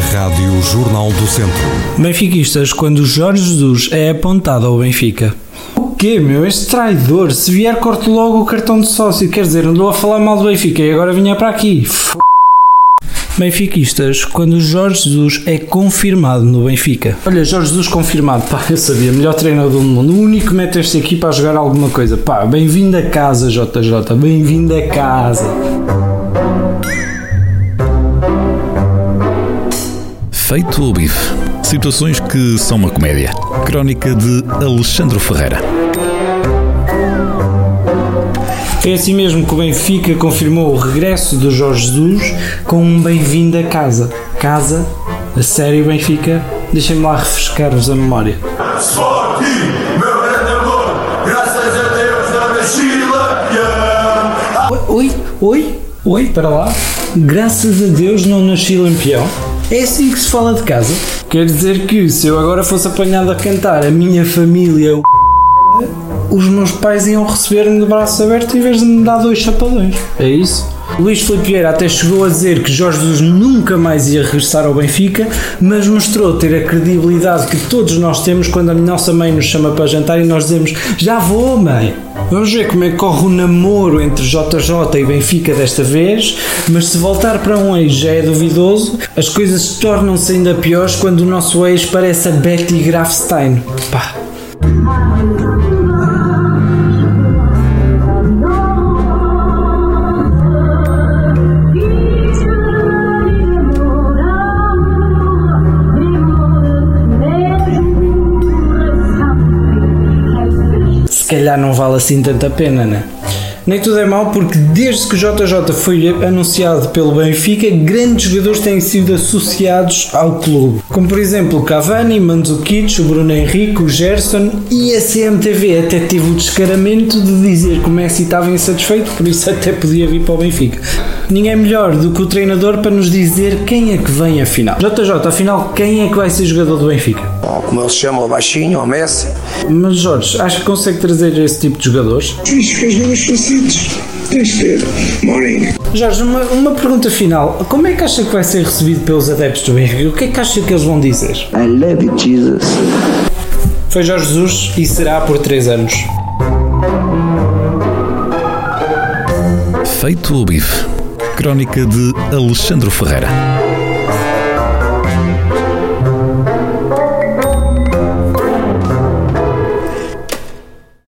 Rádio Jornal do Centro. Benfiquistas, quando Jorge Jesus é apontado ao Benfica. O quê, meu? Este traidor. Se vier, corto logo o cartão de sócio. Quer dizer, andou a falar mal do Benfica e agora vinha para aqui. F... Benfiquistas, quando Jorge Jesus é confirmado no Benfica. Olha, Jorge Jesus confirmado, pá, eu sabia, melhor treinador do mundo. O único que mete esta equipa a jogar alguma coisa. Pá, bem-vindo a casa, JJ, bem-vindo a casa. Feito o bife. Situações que são uma comédia. Crónica de Alexandre Ferreira. É assim mesmo que o Benfica confirmou o regresso do Jorge Jesus com um bem-vindo a casa. Casa, a sério Benfica, deixem-me lá refrescar-vos a memória. Oi, oi, oi, para lá. Graças a Deus não nasci lampião. É assim que se fala de casa. Quer dizer que se eu agora fosse apanhado a cantar a minha família, o os meus pais iam receber-me de braços abertos em vez de me dar dois chapadões. É isso? Luís Filipe até chegou a dizer que Jorge Jesus nunca mais ia regressar ao Benfica, mas mostrou ter a credibilidade que todos nós temos quando a nossa mãe nos chama para jantar e nós dizemos: Já vou, mãe. Vamos ver como é que corre o namoro entre JJ e Benfica desta vez, mas se voltar para um ex já é duvidoso, as coisas tornam-se ainda piores quando o nosso ex parece a Betty Grafstein. Pá. Se calhar não vale assim tanta pena, né? Nem tudo é mau porque desde que o JJ foi anunciado pelo Benfica, grandes jogadores têm sido associados ao clube. Como por exemplo o Cavani, Mandzukic, o Bruno Henrique, o Gerson e a CMTV até teve o descaramento de dizer que o Messi estava insatisfeito, por isso até podia vir para o Benfica. Ninguém melhor do que o treinador para nos dizer quem é que vem afinal. JJ, afinal, quem é que vai ser jogador do Benfica? Ou como ele se chama, o baixinho, o Messi. Mas Jorge, acho que consegue trazer esse tipo de jogadores? Fiz Mourinho. Jorge, uma, uma pergunta final. Como é que acha que vai ser recebido pelos adeptos do Benfica? O que é que acha que eles vão dizer? I love you, Jesus. Foi Jorge Jesus e será por 3 anos. Feito o bife. Crónica de Alexandre Ferreira.